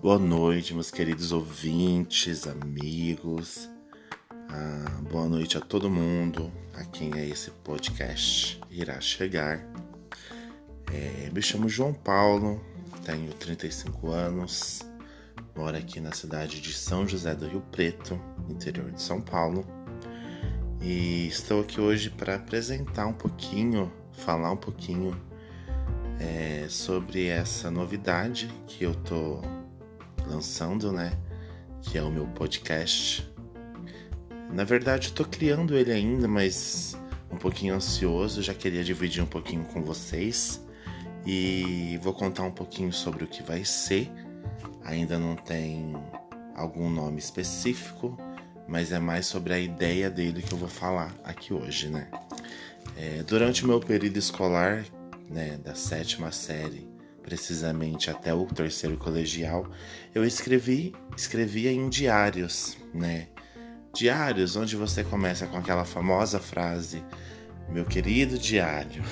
Boa noite, meus queridos ouvintes, amigos. Ah, boa noite a todo mundo a quem é esse podcast irá chegar. É, me chamo João Paulo, tenho 35 anos, moro aqui na cidade de São José do Rio Preto, interior de São Paulo. E estou aqui hoje para apresentar um pouquinho, falar um pouquinho é, sobre essa novidade que eu tô lançando, né? Que é o meu podcast. Na verdade, eu tô criando ele ainda, mas um pouquinho ansioso, já queria dividir um pouquinho com vocês e vou contar um pouquinho sobre o que vai ser. Ainda não tem algum nome específico, mas é mais sobre a ideia dele que eu vou falar aqui hoje, né? É, durante o meu período escolar, né, da sétima série, precisamente até o terceiro colegial, eu escrevi, escrevia em diários, né? Diários onde você começa com aquela famosa frase: "Meu querido diário".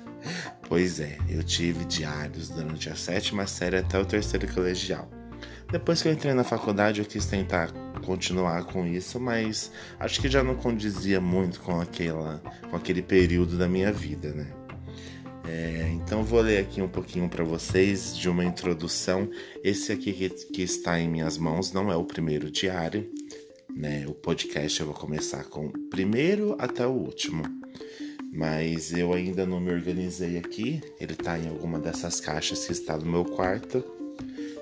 pois é, eu tive diários durante a sétima série até o terceiro colegial. Depois que eu entrei na faculdade, eu quis tentar continuar com isso, mas acho que já não condizia muito com aquela, com aquele período da minha vida, né? É, então vou ler aqui um pouquinho para vocês de uma introdução. Esse aqui que, que, está em minhas mãos não é o primeiro diário, né? O podcast eu vou começar com o primeiro até o último. Mas eu ainda não me organizei aqui. Ele está em alguma dessas caixas que está no meu quarto.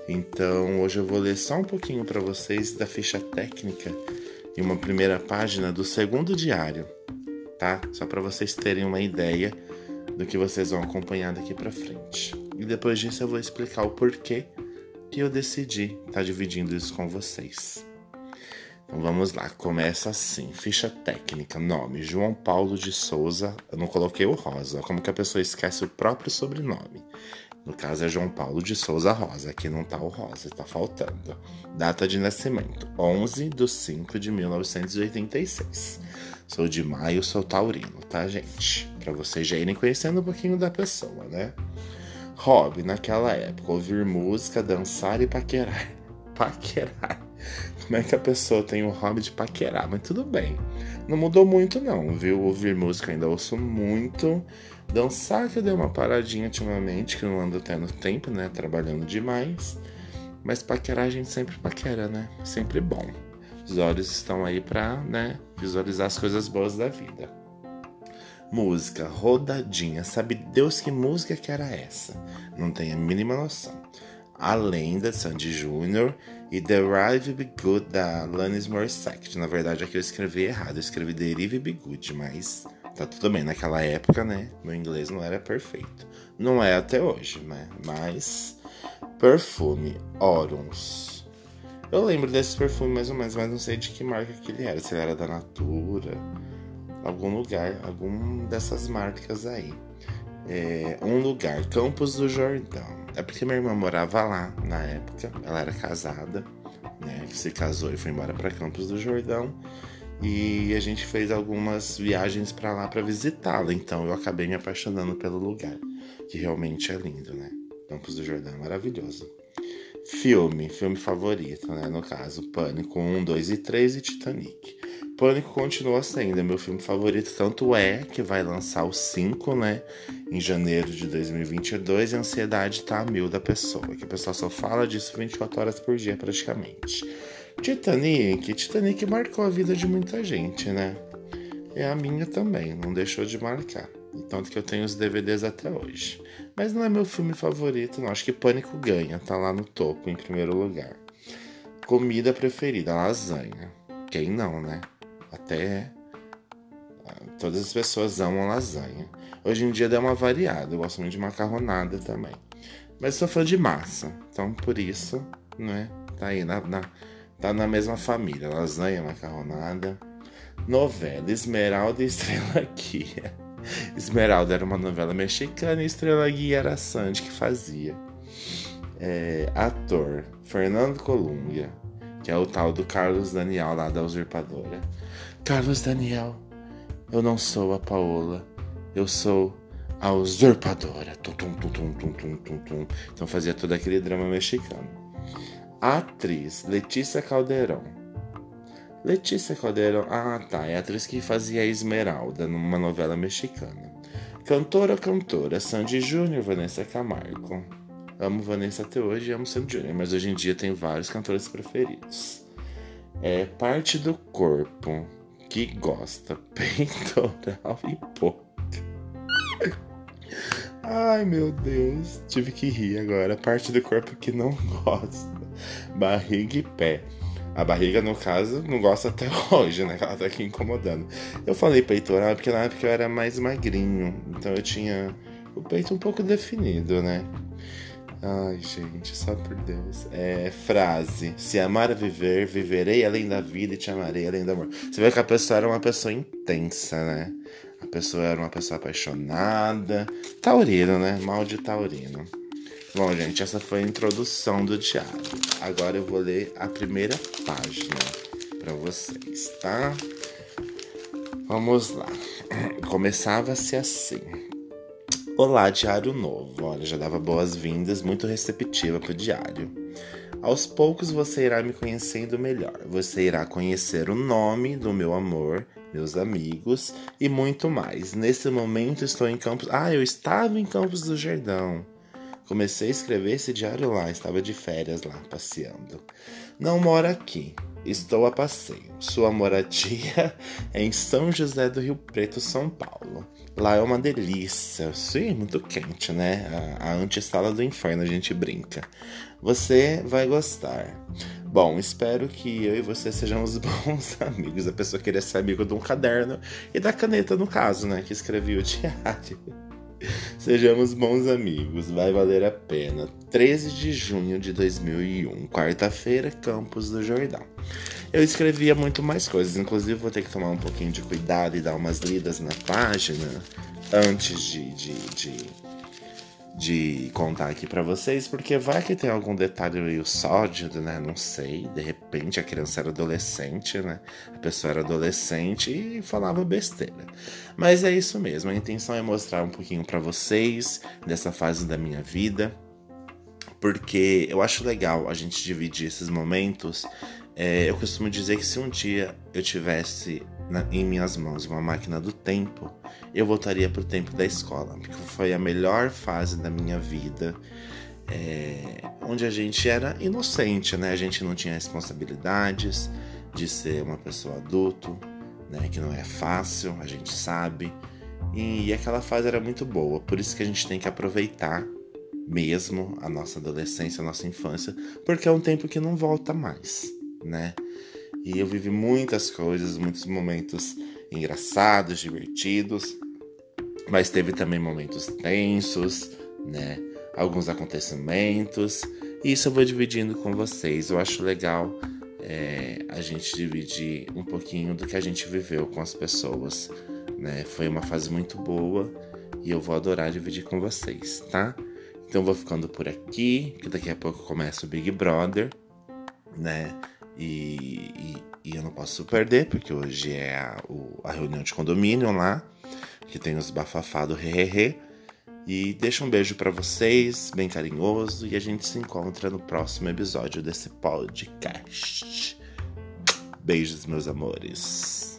Então hoje eu vou ler só um pouquinho para vocês da ficha técnica e uma primeira página do segundo diário, tá? Só para vocês terem uma ideia do que vocês vão acompanhar daqui para frente. E depois disso eu vou explicar o porquê que eu decidi estar tá dividindo isso com vocês. Então vamos lá, começa assim, ficha técnica, nome João Paulo de Souza, eu não coloquei o Rosa, como que a pessoa esquece o próprio sobrenome. No caso é João Paulo de Souza Rosa, aqui não tá o Rosa, tá faltando. Data de nascimento, 11 de 5 de 1986. Sou de maio, sou taurino, tá, gente? Para vocês já irem conhecendo um pouquinho da pessoa, né? Hobby, naquela época, ouvir música, dançar e paquerar. Paquerar. Como é que a pessoa tem o hobby de paquerar? Mas tudo bem. Não mudou muito, não, viu? Ouvir música ainda ouço muito. Dançar, que eu dei uma paradinha ultimamente, que não ando tendo tempo, né? Trabalhando demais. Mas paquerar a gente sempre paquera, né? Sempre bom. Os olhos estão aí para né, visualizar as coisas boas da vida. Música, rodadinha. Sabe Deus que música que era essa? Não tenho a mínima noção. Além da Sandy Jr. e The Rive Be Good da Alanis Morissette. Na verdade, aqui eu escrevi errado. Eu escrevi Derive Be Good, mas tá tudo bem. Naquela época, né? Meu inglês não era perfeito. Não é até hoje, né? Mas. Perfume, Orums. Eu lembro desse perfume mais ou menos, mas não sei de que marca que ele era. Se ele era da Natura, algum lugar, algum dessas marcas aí. É, um lugar, Campos do Jordão. É porque minha irmã morava lá na época, ela era casada, né? Se casou e foi embora para Campos do Jordão. E a gente fez algumas viagens para lá para visitá-la. Então eu acabei me apaixonando pelo lugar, que realmente é lindo, né? Campos do Jordão é maravilhoso. Filme, filme favorito, né? No caso, Pânico 1, 2 e 3 e Titanic. Pânico continua sendo meu filme favorito, tanto é que vai lançar o 5, né? Em janeiro de 2022 e a ansiedade tá a mil da pessoa, que a pessoa só fala disso 24 horas por dia praticamente. Titanic, Titanic marcou a vida de muita gente, né? É a minha também, não deixou de marcar. Tanto que eu tenho os DVDs até hoje. Mas não é meu filme favorito, não. Acho que Pânico ganha, tá lá no topo, em primeiro lugar. Comida preferida, lasanha. Quem não, né? Até ah, todas as pessoas amam lasanha. Hoje em dia dá uma variada, eu gosto muito de macarronada também. Mas sou fã de massa, então por isso, né? Tá aí na, na, tá na mesma família. Lasanha, macarronada. Novela, Esmeralda e Estrela Guia. Esmeralda era uma novela mexicana e Estrela Guia era a Sandy que fazia. É, ator Fernando Colunga, que é o tal do Carlos Daniel lá da Usurpadora. Carlos Daniel, eu não sou a Paola, eu sou a Usurpadora. Tum, tum, tum, tum, tum, tum, tum. Então fazia todo aquele drama mexicano. Atriz Letícia Caldeirão. Letícia Caldeirão, ah tá, é a atriz que fazia Esmeralda numa novela mexicana. Cantora, cantora, Sandy Júnior, Vanessa Camargo. Amo Vanessa até hoje e amo Sandy Júnior, mas hoje em dia tem vários cantores preferidos. É parte do corpo que gosta, peitoral e boca. Ai meu Deus, tive que rir agora. Parte do corpo que não gosta, barriga e pé. A barriga, no caso, não gosta até hoje, né? Ela tá aqui incomodando. Eu falei peitoral porque na época eu era mais magrinho. Então eu tinha o peito um pouco definido, né? Ai, gente, só por Deus. É frase: Se amar a viver, viverei além da vida e te amarei além do amor. Você vê que a pessoa era uma pessoa intensa, né? A pessoa era uma pessoa apaixonada. Taurino, né? Mal de taurino. Bom, gente, essa foi a introdução do diário. Agora eu vou ler a primeira página para vocês, tá? Vamos lá. Começava-se assim. Olá, diário novo. Olha, já dava boas-vindas, muito receptiva pro diário. Aos poucos você irá me conhecendo melhor. Você irá conhecer o nome do meu amor, meus amigos e muito mais. Nesse momento estou em Campos. Ah, eu estava em Campos do Jordão. Comecei a escrever esse diário lá, estava de férias lá, passeando. Não moro aqui, estou a passeio. Sua moradia é em São José do Rio Preto, São Paulo. Lá é uma delícia, sim, muito quente, né? A, a antessala do inferno, a gente brinca. Você vai gostar. Bom, espero que eu e você sejamos bons amigos. A pessoa queria ser amigo de um caderno e da caneta, no caso, né? Que escrevi o diário. Sejamos bons amigos, vai valer a pena. 13 de junho de 2001, quarta-feira, Campos do Jordão. Eu escrevia muito mais coisas, inclusive vou ter que tomar um pouquinho de cuidado e dar umas lidas na página antes de, de, de de contar aqui para vocês, porque vai que tem algum detalhe meio sólido, né? Não sei. De repente a criança era adolescente, né? A pessoa era adolescente e falava besteira. Mas é isso mesmo. A intenção é mostrar um pouquinho para vocês dessa fase da minha vida, porque eu acho legal a gente dividir esses momentos. É, eu costumo dizer que se um dia eu tivesse na, em minhas mãos uma máquina do tempo, eu voltaria para o tempo da escola, porque foi a melhor fase da minha vida, é, onde a gente era inocente, né? A gente não tinha responsabilidades de ser uma pessoa adulto, né? Que não é fácil, a gente sabe. E, e aquela fase era muito boa, por isso que a gente tem que aproveitar mesmo a nossa adolescência, a nossa infância, porque é um tempo que não volta mais, né? E eu vivi muitas coisas, muitos momentos engraçados, divertidos, mas teve também momentos tensos, né? Alguns acontecimentos. E isso eu vou dividindo com vocês. Eu acho legal é, a gente dividir um pouquinho do que a gente viveu com as pessoas, né? Foi uma fase muito boa e eu vou adorar dividir com vocês, tá? Então vou ficando por aqui, que daqui a pouco começa o Big Brother, né? E, e, e eu não posso perder, porque hoje é a, o, a reunião de condomínio lá, que tem os bafafá do Hehehe. E deixa um beijo para vocês, bem carinhoso, e a gente se encontra no próximo episódio desse podcast. Beijos, meus amores.